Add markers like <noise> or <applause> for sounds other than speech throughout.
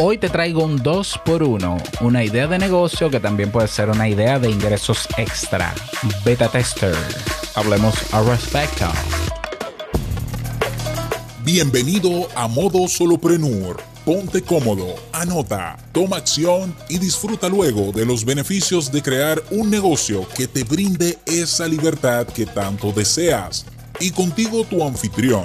Hoy te traigo un 2x1, una idea de negocio que también puede ser una idea de ingresos extra. Beta tester. Hablemos al respecto. Bienvenido a Modo Soloprenur. Ponte cómodo, anota, toma acción y disfruta luego de los beneficios de crear un negocio que te brinde esa libertad que tanto deseas. Y contigo tu anfitrión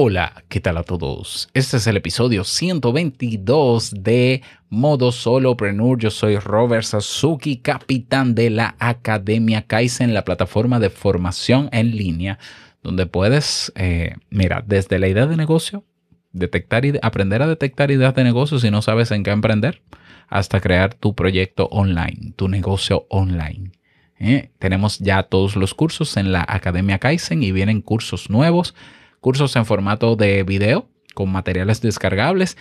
Hola, ¿qué tal a todos? Este es el episodio 122 de Modo Solopreneur. Yo soy Robert Sasuki, capitán de la Academia Kaizen, la plataforma de formación en línea, donde puedes, eh, mira, desde la idea de negocio, detectar y aprender a detectar ideas de negocio si no sabes en qué emprender, hasta crear tu proyecto online, tu negocio online. ¿eh? Tenemos ya todos los cursos en la Academia Kaizen y vienen cursos nuevos cursos en formato de video con materiales descargables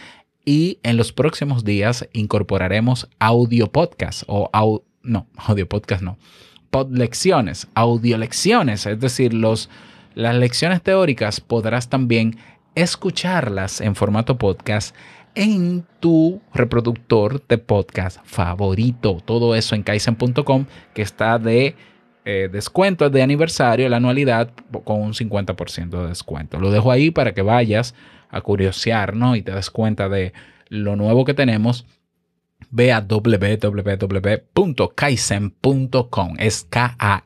y en los próximos días incorporaremos audio podcast o no, <laughs> audio podcast no, pod lecciones, audio lecciones, es decir, los, las lecciones teóricas podrás también escucharlas en formato podcast en tu reproductor de podcast favorito. Todo eso en kaizen.com que está de eh, descuento de aniversario, la anualidad, con un 50% de descuento. Lo dejo ahí para que vayas a curiosear, ¿no? Y te des cuenta de lo nuevo que tenemos. Ve a www.kaizen.com. Es K-A-I-I-S-E-N.com.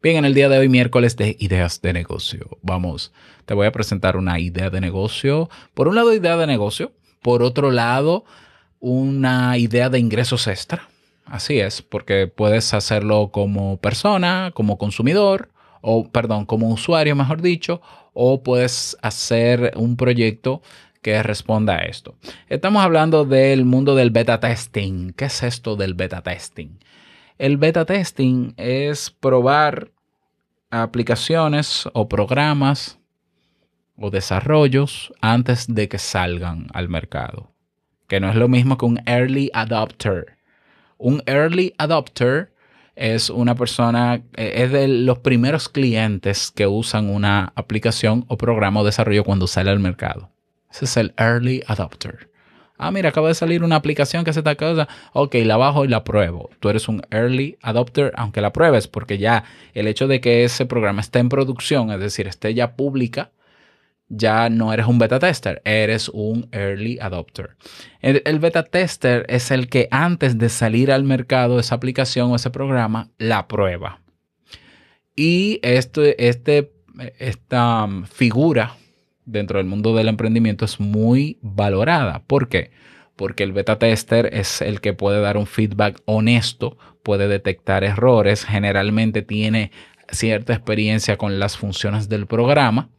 Bien, en el día de hoy, miércoles de ideas de negocio. Vamos, te voy a presentar una idea de negocio. Por un lado, idea de negocio. Por otro lado, una idea de ingresos extra Así es, porque puedes hacerlo como persona, como consumidor, o perdón, como usuario, mejor dicho, o puedes hacer un proyecto que responda a esto. Estamos hablando del mundo del beta testing. ¿Qué es esto del beta testing? El beta testing es probar aplicaciones o programas o desarrollos antes de que salgan al mercado, que no es lo mismo que un early adopter. Un early adopter es una persona, eh, es de los primeros clientes que usan una aplicación o programa o desarrollo cuando sale al mercado. Ese es el early adopter. Ah, mira, acaba de salir una aplicación que hace esta cosa. Ok, la bajo y la pruebo. Tú eres un early adopter, aunque la pruebes, porque ya el hecho de que ese programa esté en producción, es decir, esté ya pública, ya no eres un beta tester, eres un early adopter. El, beta tester es el que antes de salir al mercado esa aplicación o ese programa la prueba. Y este, este, esta um, figura dentro del mundo del emprendimiento es muy valorada. ¿Por qué? Porque el beta tester es el que puede dar un feedback honesto, puede detectar errores, generalmente tiene cierta experiencia con las funciones del programa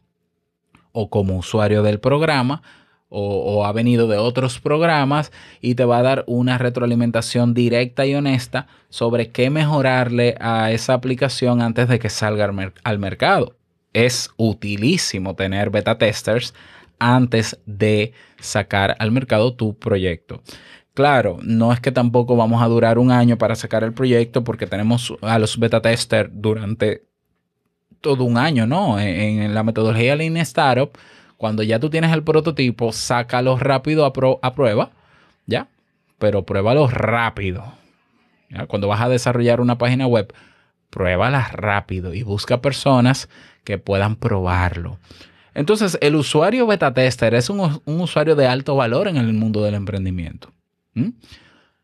o como usuario del programa o, ha venido de otros programas y te va a dar una retroalimentación directa y honesta sobre qué mejorarle a esa aplicación antes de que salga al, mercado. Es utilísimo tener beta testers antes de sacar al mercado tu proyecto. Claro, no es que tampoco vamos a durar un año para sacar el proyecto porque tenemos a los beta testers durante todo un año, ¿no? En, la metodología Lean Startup, cuando ya tú tienes el prototipo, sácalo rápido a, a prueba, ¿ya? Pero pruébalo rápido. Cuando vas a desarrollar una página web, pruébala rápido y busca personas que puedan probarlo. Entonces, el usuario beta tester es un, usuario de alto valor en el mundo del emprendimiento.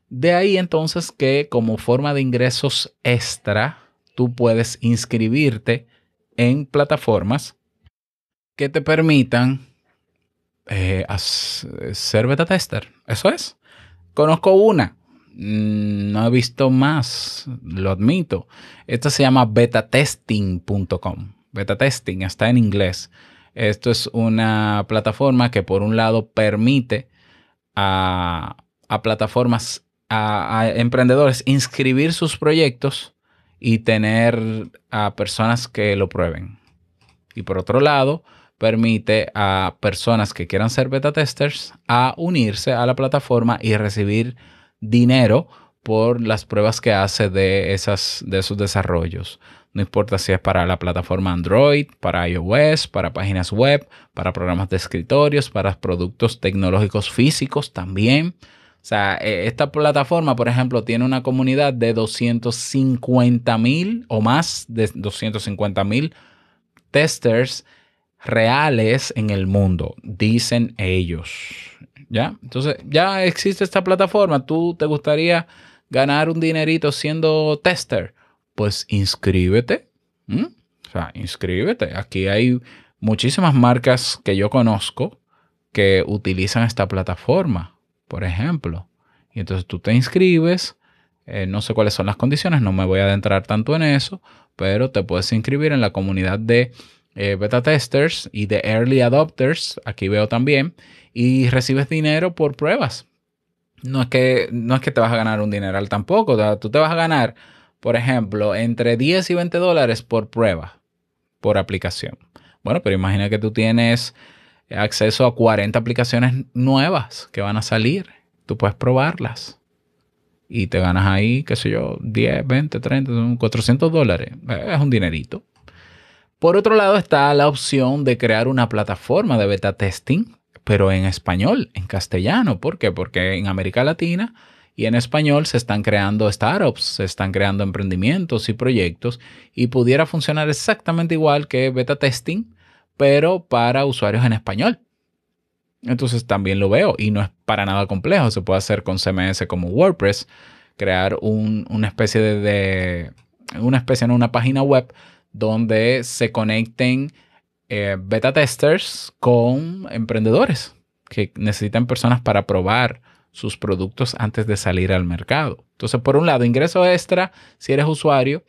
De ahí entonces que como forma de ingresos extra, tú puedes inscribirte en plataformas que te permitan eh, ser beta tester. Eso es. Conozco una. Mm, no he visto más, lo admito. Esta se llama betatesting.com. Beta testing está en inglés. Esto es una plataforma que por un lado permite a, plataformas, a emprendedores inscribir sus proyectos y tener a personas que lo prueben. Y por otro lado, permite a personas que quieran ser beta testers a unirse a la plataforma y recibir dinero por las pruebas que hace de, esas, de esos desarrollos. No importa si es para la plataforma Android, para iOS, para páginas web, para programas de escritorios, para productos tecnológicos físicos también. Sea, e, esta plataforma, por ejemplo, tiene una comunidad de 250 mil o más de 250 mil testers reales en el mundo, dicen ellos. ¿Ya? Entonces, ya existe esta plataforma. ¿Tú te gustaría ganar un dinerito siendo tester? Pues inscríbete. O sea, inscríbete. Aquí hay muchísimas marcas que yo conozco que utilizan esta plataforma, por ejemplo. Y entonces tú te inscribes. Eh, no sé cuáles son las condiciones, no me voy a adentrar tanto en eso, pero te puedes inscribir en la comunidad de eh, beta testers y de early adopters, aquí veo también, y recibes dinero por pruebas. No es que, no es que te vas a ganar un dineral tampoco, tú te vas a ganar, por ejemplo, entre 10 y 20 dólares por prueba, por aplicación. Bueno, pero imagina que tú tienes acceso a 40 aplicaciones nuevas que van a salir. Tú puedes probarlas y te ganas ahí, qué sé yo, 10, 20, 30, 400 dólares. Es un dinerito. Por otro lado está la opción de crear una plataforma de beta testing, pero en español, en castellano. ¿Por qué? Porque en América Latina y en español se están creando startups, se están creando emprendimientos y proyectos y pudiera funcionar exactamente igual que beta testing, pero para usuarios en español. Entonces también lo veo y no es para nada complejo. Se puede hacer con CMS como WordPress, crear una especie de, una especie en una página web donde se conecten eh, beta testers con emprendedores que necesitan personas para probar sus productos antes de salir al mercado. Entonces, por un lado, ingreso extra si eres usuario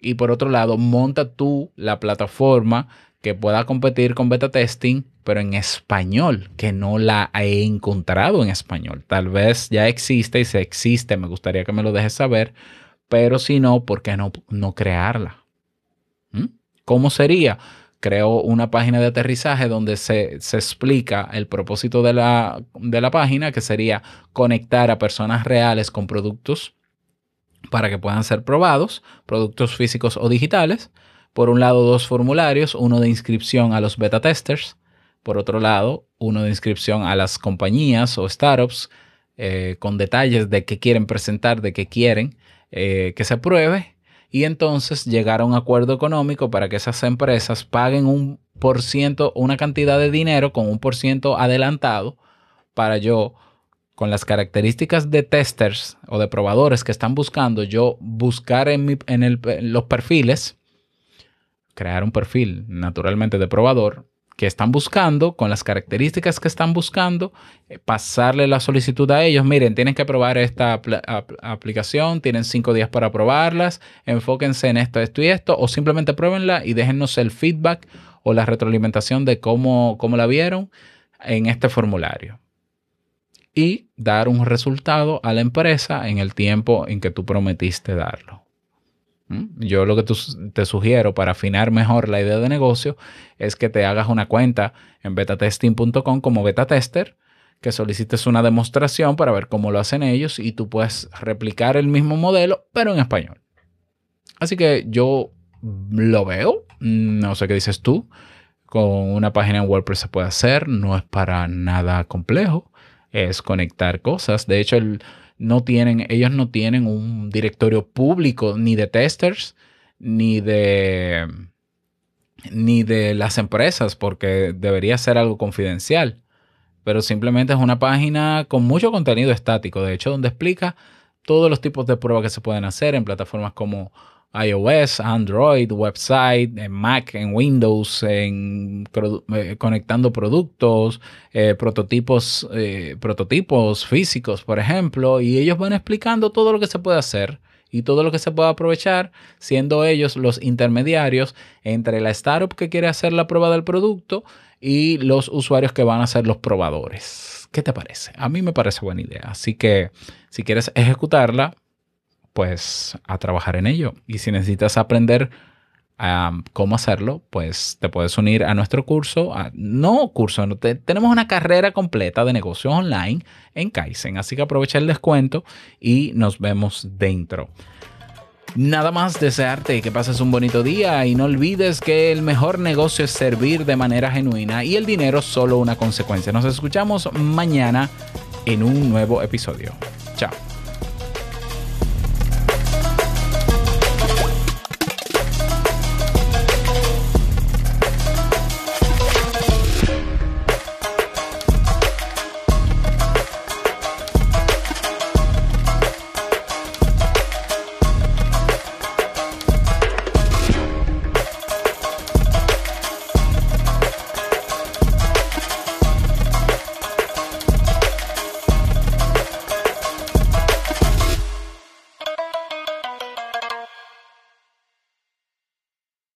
y por otro lado, monta tú la plataforma que pueda competir con beta testing, pero en español, que no la he encontrado en español. Tal vez ya existe y si existe, me gustaría que me lo dejes saber, pero si no, ¿por qué no, no crearla? ¿Cómo sería? Creo una página de aterrizaje donde se, explica el propósito de la, de la página, que sería conectar a personas reales con productos para que puedan ser probados, productos físicos o digitales. Por un lado, dos formularios, uno de inscripción a los beta testers, por otro lado, uno de inscripción a las compañías o startups eh, con detalles de qué quieren presentar, de qué quieren eh, que se pruebe y entonces llegar a un acuerdo económico para que esas empresas paguen un por ciento, una cantidad de dinero con un por ciento adelantado para yo, con las características de testers o de probadores que están buscando, yo buscar en, en los perfiles, crear un perfil naturalmente de probador, que están buscando, con las características que están buscando, eh, pasarle la solicitud a ellos. Miren, tienen que probar esta aplicación, tienen cinco días para probarlas, enfóquense en esto, esto y esto, o simplemente pruébenla y déjennos el feedback o la retroalimentación de cómo, cómo la vieron en este formulario. Y dar un resultado a la empresa en el tiempo en que tú prometiste darlo. ¿Mm? Yo lo que te sugiero para afinar mejor la idea de negocio es que te hagas una cuenta en betatesting.com como beta tester, que solicites una demostración para ver cómo lo hacen ellos y tú puedes replicar el mismo modelo, pero en español. Así que yo lo veo, no sé qué dices tú, con una página en WordPress se puede hacer, no es para nada complejo, es conectar cosas. De hecho, el no tienen, ellos no tienen un directorio público ni de testers, ni de, ni de las empresas, porque debería ser algo confidencial. Pero simplemente es una página con mucho contenido estático, de hecho, donde explica todos los tipos de pruebas que se pueden hacer en plataformas como iOS, Android, website, en Mac, en Windows, en eh, conectando productos, eh, prototipos, eh, prototipos físicos, por ejemplo, y ellos van explicando todo lo que se puede hacer y todo lo que se puede aprovechar, siendo ellos los intermediarios entre la startup que quiere hacer la prueba del producto y los usuarios que van a ser los probadores. ¿Qué te parece? A mí me parece buena idea. Así que si quieres ejecutarla, pues a trabajar en ello. Y si necesitas aprender cómo hacerlo, pues te puedes unir a nuestro curso, no curso, tenemos una carrera completa de negocios online en Kaizen, así que aprovecha el descuento y nos vemos dentro. Nada más desearte que pases un bonito día y no olvides que el mejor negocio es servir de manera genuina y el dinero solo una consecuencia. Nos escuchamos mañana en un nuevo episodio. Chao.